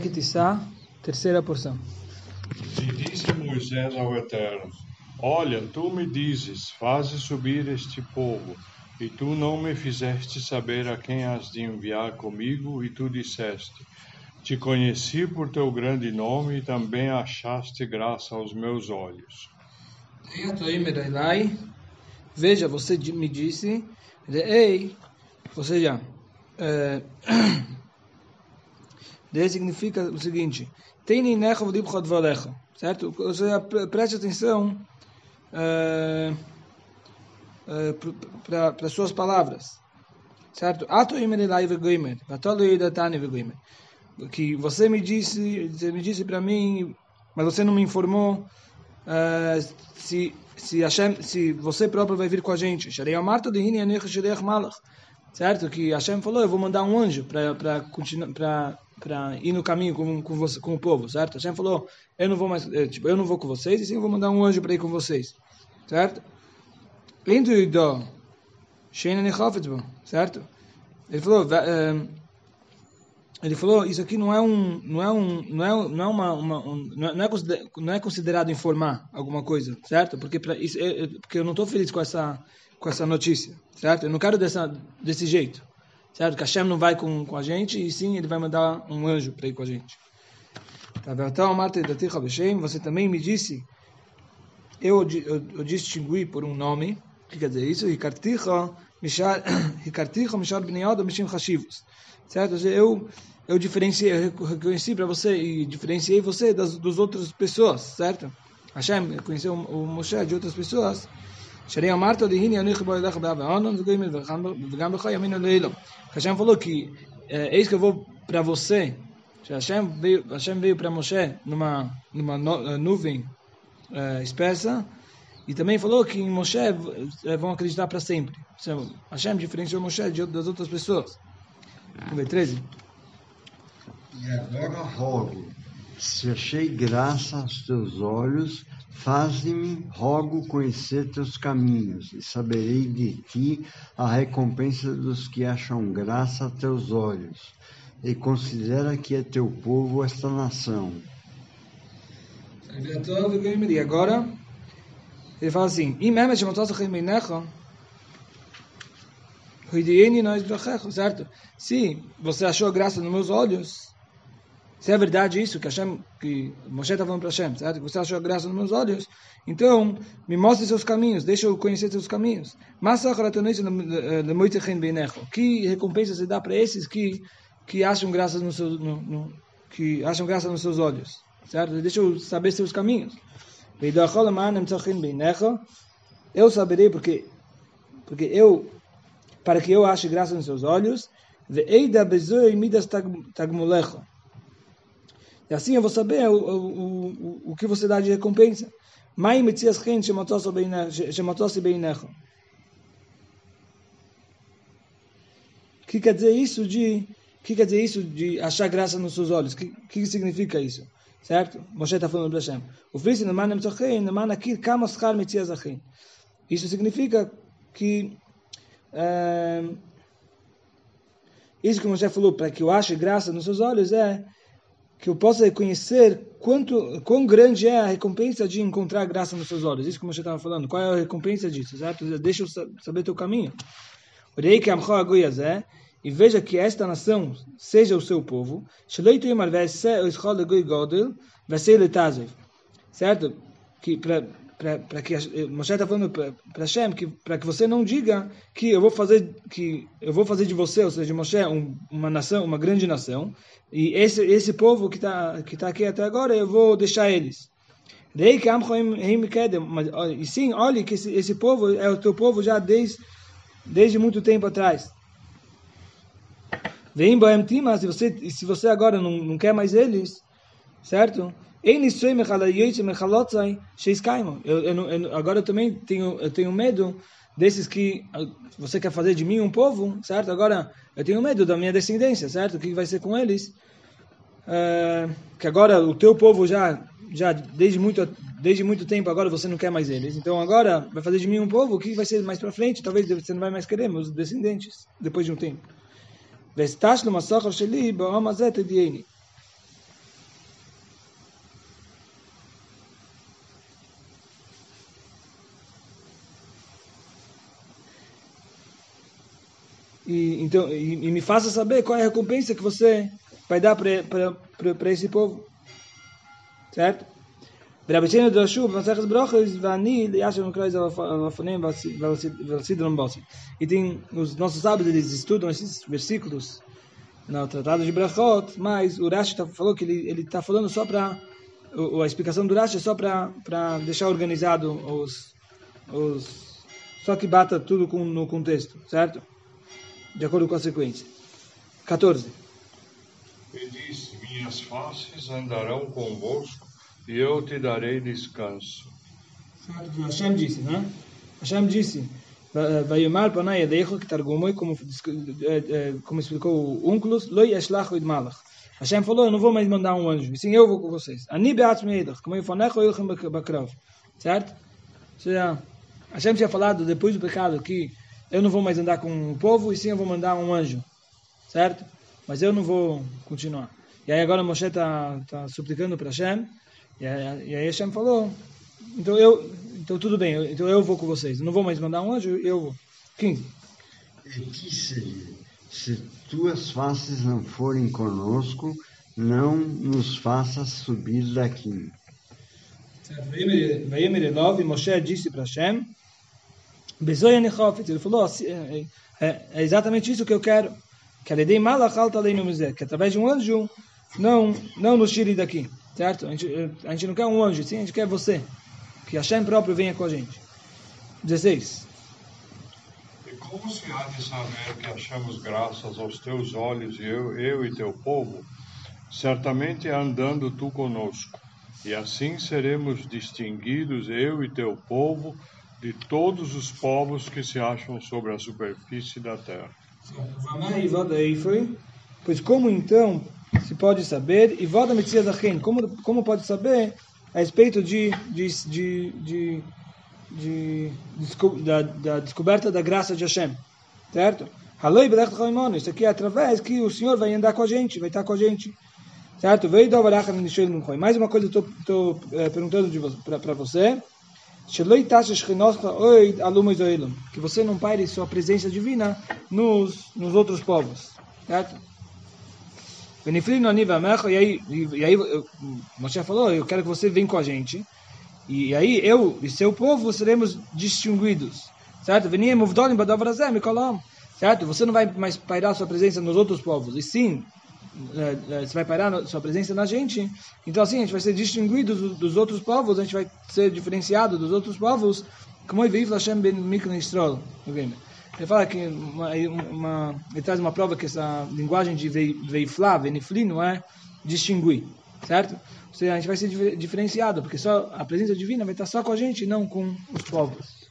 Kitissá, terceira porção. E disse Moisés ao Eterno: Olha, tu me dizes, faze subir este povo, e tu não me fizeste saber a quem has de enviar comigo, e tu disseste: Te conheci por teu grande nome e também achaste graça aos meus olhos. Veja, você me disse, ei, ou seja, é, Daí significa o seguinte: dvalecha. Certo? Ou preste atenção uh, uh, para as suas palavras. Certo? Que você me disse, você me disse para mim, mas você não me informou uh, se se, Hashem, se você próprio vai vir com a gente. De. Certo? Que Hashem falou, eu vou mandar um anjo para para ir no caminho com, com, você, com o povo, certo? Hashem falou, eu não vou mais, eh, tipo, eu não vou com vocês, e sim eu vou mandar um anjo para ir com vocês, certo? Lindo e dó, certo? Ele falou, uh, ele falou, isso aqui não é um, não é um, não é, não é uma, uma um, não, é, não é considerado informar alguma coisa, certo? Porque isso, é, porque eu não estou feliz com essa, com essa notícia, certo? Eu não quero dessa, desse jeito. Certo? Que Hashem não vai com, com a gente, e sim, ele vai mandar um anjo para ir com a gente. Tá, então, você também me disse, eu, eu, eu distingui por um nome, que quer dizer isso? Rikarticha Mishar Bnei Mishim Hashivos. Certo? Eu, eu diferenciei, eu reconheci para você e diferenciei você das, das outras pessoas, certo? Hashem reconheceu o Moshe de outras pessoas Sharei Amarto de Hini Anuich Boedach Be'av Onon V'gam Bechoi Amin Oleilom. Que Hashem falou que eh, é, eis que eu vou para você. Hashem veio, Hashem veio para Moshe numa, numa eh, nuvem espessa eh, e também falou que em Moshe vão acreditar para sempre. Hashem diferenciou Moshe de, das outras pessoas. Vamos ver, 13. E agora rogo, se achei graça aos teus olhos Faze-me, rogo, conhecer teus caminhos, e saberei de ti a recompensa dos que acham graça a teus olhos, e considera que é teu povo esta nação. E agora, ele fala assim: certo? Se você achou graça nos meus olhos, se é verdade isso, que, Hashem, que Moshe está falando para Hashem, certo? você achou graça nos meus olhos, então me mostre seus caminhos, deixa eu conhecer seus caminhos. Que recompensa você dá para esses que, que, acham graça no seu, no, no, que acham graça nos seus olhos? Certo? Deixa eu saber seus caminhos. Eu saberei porque, porque eu, para que eu ache graça nos seus olhos, e assim eu vou saber o, o, o, o que você dá de recompensa. Mai metzias chen shematosi beinecho. O que quer dizer isso de que quer dizer isso de achar graça nos seus olhos? O que, que significa isso? Certo? Moshe está falando para Hashem. O achin. Isso significa que uh, isso que Moshe falou, para que eu ache graça nos seus olhos, é que eu possa reconhecer quanto, quão grande é a recompensa de encontrar graça nos seus olhos. Isso que você estava falando. Qual é a recompensa disso? Certo? Deixa eu saber teu caminho. E veja que esta nação seja o seu povo. Certo? Que para para que Moshe está falando para Hashem que para que você não diga que eu vou fazer que eu vou fazer de você, ou seja, de Moshe um, uma nação, uma grande nação, e esse esse povo que está que tá aqui até agora eu vou deixar eles. E sim, olhe que esse, esse povo é o teu povo já desde desde muito tempo atrás. Vem se você se você agora não, não quer mais eles, certo? Eu, eu, eu, agora eu também tenho, eu tenho medo desses que ah, você quer fazer de mim um povo, certo? Agora eu tenho medo da minha descendência, certo? O que vai ser com eles? Uh, que agora o teu povo já, já desde muito, desde muito tempo agora você não quer mais eles. Então agora vai fazer de mim um povo. O que vai ser mais para frente? Talvez você não vai mais querer meus descendentes depois de um tempo. e, então, e, e me faça saber qual é a recompensa que você vai dar para esse povo. Certo? ורבצ'ינו דרשו במסכת ברוכס, ואני ליאשר מקרא את זה לפונים ועל בוסי. E tem, os nossos sábios, eles estudam esses versículos no Tratado de Brachot, mas o Rashi tá, falou que ele está falando só para, a explicação do Rashi é só para deixar organizado os, os, só que bata tudo com, no contexto, certo? De acordo com a sequência. 14. E diz, minhas faces andarão convosco e eu te darei descanso. Certo, Hashem disse, né? Hashem disse, Vayomar panai edecho, que targumoi, como, como explicou o Unculus, lo yashlach oid malach. Hashem falou, eu não vou mais mandar um anjo, sim, eu vou com vocês. Ani beat meidach, como eu fanecho, eu bakrav. Certo? Ou seja, Hashem tinha falado, depois do pecado, que eu não vou mais andar com o povo, e sim eu vou mandar um anjo. Certo? Mas eu não vou continuar. E aí agora Moshe está tá suplicando para Hashem, e aí, e aí Hashem falou, então eu, então tudo bem, eu, então eu vou com vocês. não vou mais mandar um anjo, eu vou. 15. E que seria, se tuas faces não forem conosco, não nos faças subir daqui. Vayemer Elov, e Moshe disse para Hashem, ele falou, assim, é, é, é, exatamente isso que eu quero, que que através de um anjo, não, não nos tire daqui. Certo? A gente, a gente não quer um anjo, sim, a gente quer você. Que Hashem próprio venha com a gente. 16. E como se há de saber que achamos graças aos teus olhos, eu, eu e teu povo, certamente andando tu conosco, e assim seremos distinguidos, eu e teu povo, de todos os povos que se acham sobre a superfície da terra. Pois como então se pode saber, e voda Metzias como como pode saber a respeito de, de, de, de, de, de da, da, descoberta da graça de Hashem, certo? Isso aqui é através que o Senhor vai andar com a gente, vai estar com a gente, certo? Mais uma coisa eu estou é, perguntando para você, que você não pare sua presença divina nos, nos outros povos, certo? E aí, e aí Moshe falou, eu quero que você venha com a gente. E aí eu e seu povo seremos distinguidos. Certo? Certo? Você não vai mais pairar sua presença nos outros povos. E sim, você vai pairar sua presença na gente. Então assim, a gente vai ser distinguido dos outros povos, a gente vai ser diferenciado dos outros povos. Como é Hashem ben Israel. Ele fala que uma, uma, ele traz uma prova que essa linguagem de veiflá, venifli, não é distinguir, certo? Ou seja, a gente vai ser diferenciado, porque só a presença divina vai estar só com a gente, não com os povos.